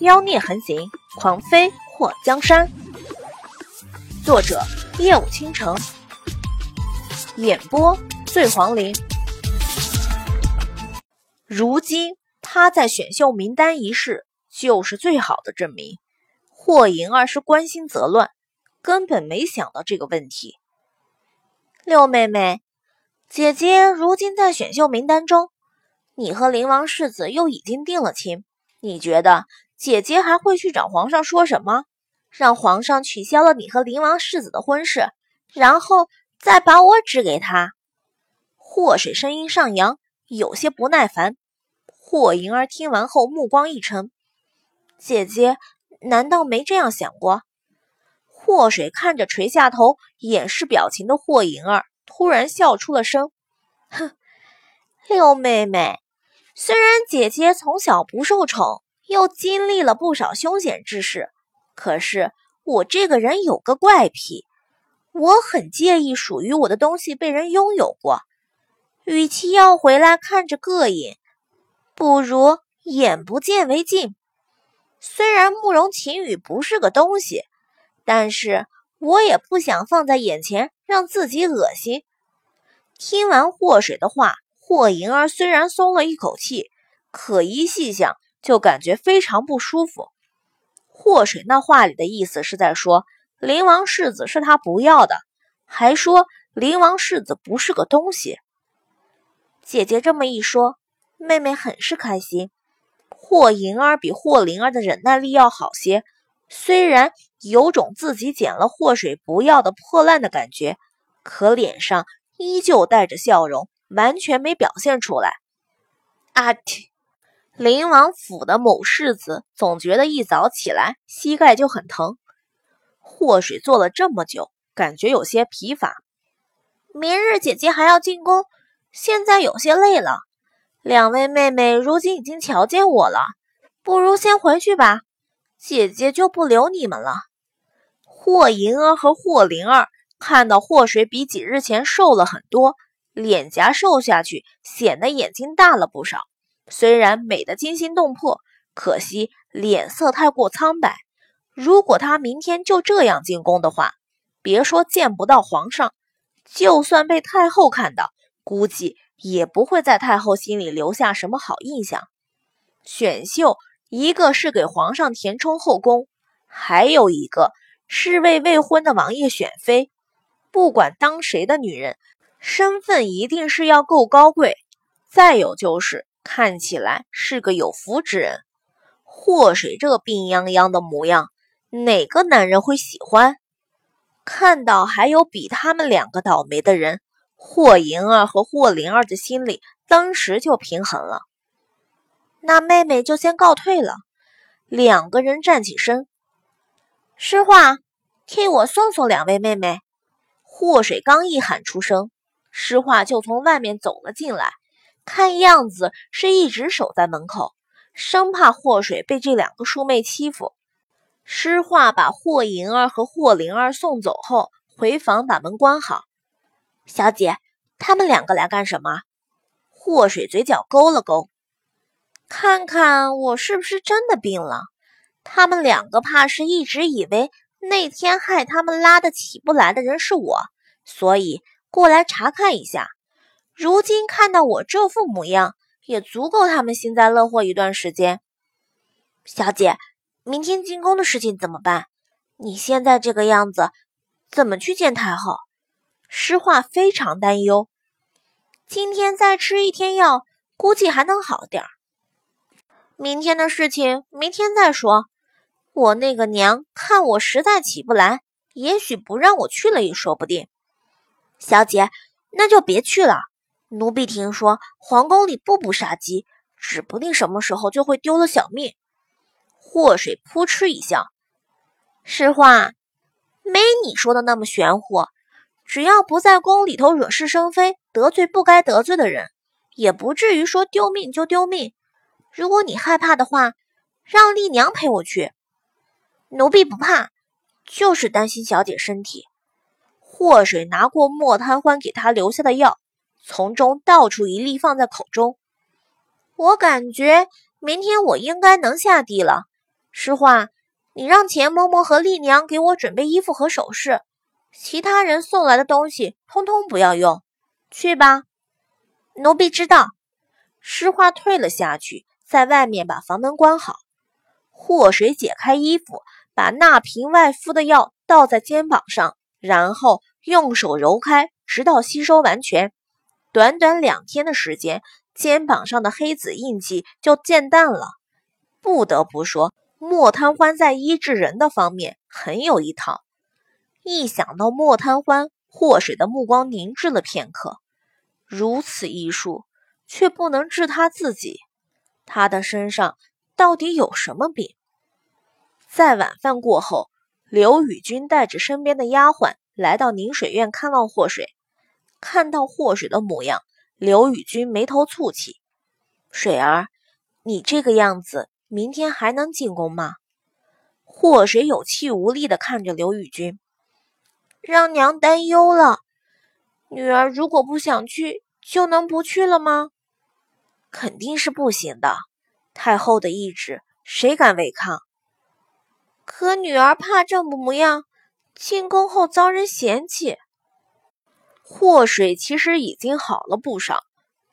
妖孽横行，狂飞祸江山。作者：夜舞倾城，演播：醉黄林。如今他在选秀名单一事，就是最好的证明。霍银儿是关心则乱，根本没想到这个问题。六妹妹，姐姐如今在选秀名单中，你和灵王世子又已经定了亲，你觉得姐姐还会去找皇上说什么？让皇上取消了你和灵王世子的婚事，然后再把我指给他？祸水声音上扬，有些不耐烦。霍莹儿听完后，目光一沉：“姐姐难道没这样想过？”祸水看着垂下头掩饰表情的霍莹儿，突然笑出了声：“哼，六妹妹，虽然姐姐从小不受宠，又经历了不少凶险之事，可是我这个人有个怪癖，我很介意属于我的东西被人拥有过。与其要回来看着膈应，不如眼不见为净。虽然慕容晴雨不是个东西。”但是我也不想放在眼前让自己恶心。听完祸水的话，霍莹儿虽然松了一口气，可一细想就感觉非常不舒服。祸水那话里的意思是在说灵王世子是他不要的，还说灵王世子不是个东西。姐姐这么一说，妹妹很是开心。霍银儿比霍灵儿的忍耐力要好些。虽然有种自己捡了祸水不要的破烂的感觉，可脸上依旧带着笑容，完全没表现出来。阿啊！灵王府的某世子总觉得一早起来膝盖就很疼。祸水做了这么久，感觉有些疲乏。明日姐姐还要进宫，现在有些累了。两位妹妹如今已经瞧见我了，不如先回去吧。姐姐就不留你们了。霍银儿和霍灵儿看到霍水比几日前瘦了很多，脸颊瘦下去，显得眼睛大了不少。虽然美得惊心动魄，可惜脸色太过苍白。如果她明天就这样进宫的话，别说见不到皇上，就算被太后看到，估计也不会在太后心里留下什么好印象。选秀。一个是给皇上填充后宫，还有一个是为未婚的王爷选妃。不管当谁的女人，身份一定是要够高贵，再有就是看起来是个有福之人。祸水这病殃殃的模样，哪个男人会喜欢？看到还有比他们两个倒霉的人，霍莹儿和霍灵儿的心里当时就平衡了。那妹妹就先告退了。两个人站起身，诗画，替我送送两位妹妹。祸水刚一喊出声，诗画就从外面走了进来，看样子是一直守在门口，生怕祸水被这两个叔妹欺负。诗画把霍银儿和霍灵儿送走后，回房把门关好。小姐，他们两个来干什么？祸水嘴角勾了勾。看看我是不是真的病了？他们两个怕是一直以为那天害他们拉的起不来的人是我，所以过来查看一下。如今看到我这副模样，也足够他们幸灾乐祸一段时间。小姐，明天进宫的事情怎么办？你现在这个样子，怎么去见太后？诗画非常担忧。今天再吃一天药，估计还能好点儿。明天的事情明天再说。我那个娘看我实在起不来，也许不让我去了也说不定。小姐，那就别去了。奴婢听说皇宫里步步杀机，指不定什么时候就会丢了小命。祸水扑哧一笑：“实话，没你说的那么玄乎。只要不在宫里头惹是生非，得罪不该得罪的人，也不至于说丢命就丢命。”如果你害怕的话，让丽娘陪我去。奴婢不怕，就是担心小姐身体。祸水拿过莫贪欢给她留下的药，从中倒出一粒放在口中。我感觉明天我应该能下地了，诗画，你让钱嬷嬷和丽娘给我准备衣服和首饰，其他人送来的东西通通不要用。去吧。奴婢知道。诗画退了下去，在外面把房门关好。祸水解开衣服，把那瓶外敷的药倒在肩膀上，然后用手揉开，直到吸收完全。短短两天的时间，肩膀上的黑紫印记就渐淡了。不得不说。莫贪欢在医治人的方面很有一套。一想到莫贪欢，祸水的目光凝滞了片刻。如此医术，却不能治他自己。他的身上到底有什么病？在晚饭过后，刘宇君带着身边的丫鬟来到宁水院看望祸水。看到祸水的模样，刘宇君眉头蹙起：“水儿，你这个样子。”明天还能进宫吗？祸水有气无力地看着刘宇君，让娘担忧了。女儿如果不想去，就能不去了吗？肯定是不行的。太后的意志，谁敢违抗？可女儿怕这模样，进宫后遭人嫌弃。祸水其实已经好了不少，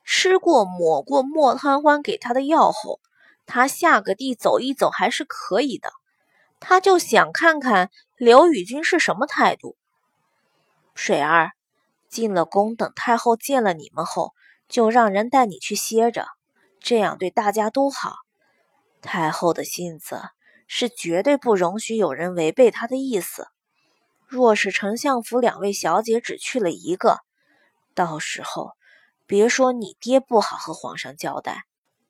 吃过抹过莫贪欢给他的药后。他下个地走一走还是可以的，他就想看看刘宇君是什么态度。水儿进了宫，等太后见了你们后，就让人带你去歇着，这样对大家都好。太后的性子是绝对不容许有人违背她的意思。若是丞相府两位小姐只去了一个，到时候别说你爹不好和皇上交代，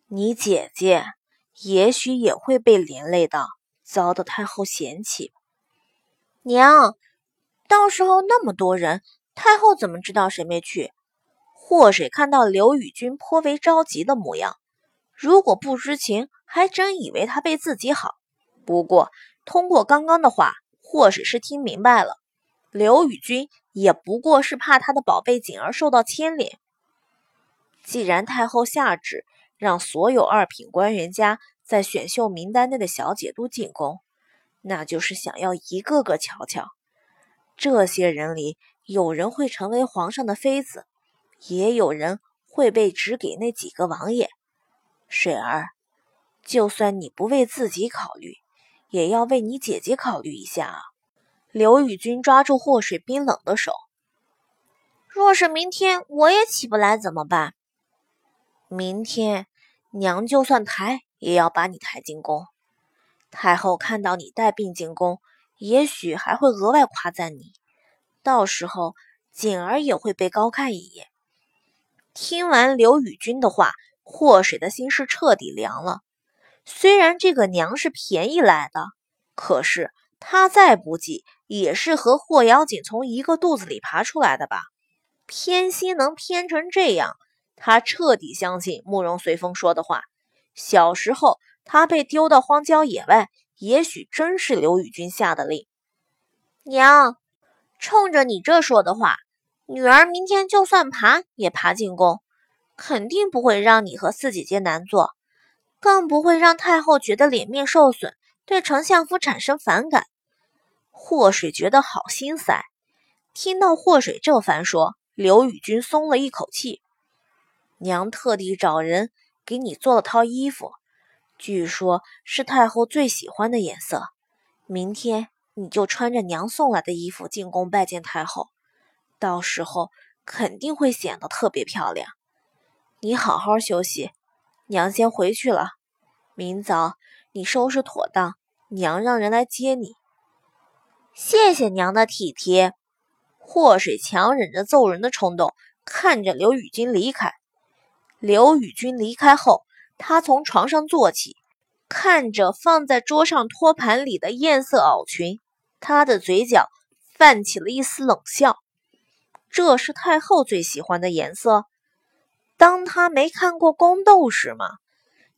你姐姐。也许也会被连累到，遭到太后嫌弃。娘，到时候那么多人，太后怎么知道谁没去？祸水看到刘宇君颇为着急的模样，如果不知情，还真以为他被自己好。不过通过刚刚的话，或许是听明白了，刘宇君也不过是怕他的宝贝锦儿受到牵连。既然太后下旨。让所有二品官员家在选秀名单内的小姐都进宫，那就是想要一个个瞧瞧。这些人里，有人会成为皇上的妃子，也有人会被指给那几个王爷。水儿，就算你不为自己考虑，也要为你姐姐考虑一下啊！刘宇君抓住祸水冰冷的手。若是明天我也起不来怎么办？明天，娘就算抬，也要把你抬进宫。太后看到你带病进宫，也许还会额外夸赞你。到时候，锦儿也会被高看一眼。听完刘宇君的话，祸水的心是彻底凉了。虽然这个娘是便宜来的，可是她再不济，也是和霍瑶锦从一个肚子里爬出来的吧？偏心能偏成这样？他彻底相信慕容随风说的话。小时候，他被丢到荒郊野外，也许真是刘宇君下的令。娘，冲着你这说的话，女儿明天就算爬也爬进宫，肯定不会让你和四姐姐难做，更不会让太后觉得脸面受损，对丞相府产生反感。祸水觉得好心塞，听到祸水这番说，刘宇君松了一口气。娘特地找人给你做了套衣服，据说是太后最喜欢的颜色。明天你就穿着娘送来的衣服进宫拜见太后，到时候肯定会显得特别漂亮。你好好休息，娘先回去了。明早你收拾妥当，娘让人来接你。谢谢娘的体贴。祸水强忍着揍人的冲动，看着刘雨君离开。刘宇君离开后，他从床上坐起，看着放在桌上托盘里的艳色袄裙，他的嘴角泛起了一丝冷笑。这是太后最喜欢的颜色。当他没看过宫斗时吗？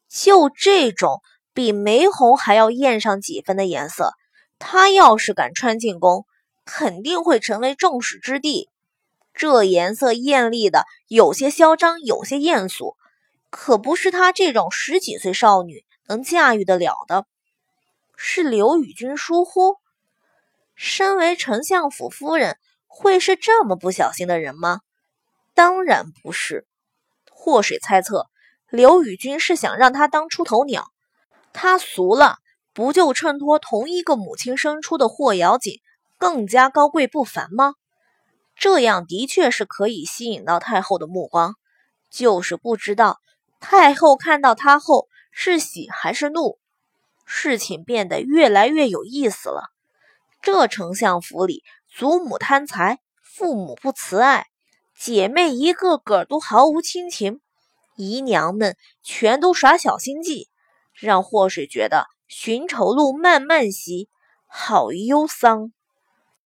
就这种比玫红还要艳上几分的颜色，他要是敢穿进宫，肯定会成为众矢之的。这颜色艳丽的，有些嚣张，有些艳俗，可不是他这种十几岁少女能驾驭得了的。是刘宇君疏忽？身为丞相府夫人，会是这么不小心的人吗？当然不是。祸水猜测，刘宇君是想让他当出头鸟，他俗了，不就衬托同一个母亲生出的霍瑶锦更加高贵不凡吗？这样的确是可以吸引到太后的目光，就是不知道太后看到他后是喜还是怒。事情变得越来越有意思了。这丞相府里，祖母贪财，父母不慈爱，姐妹一个个都毫无亲情，姨娘们全都耍小心计，让祸水觉得寻仇路漫漫兮，好忧桑。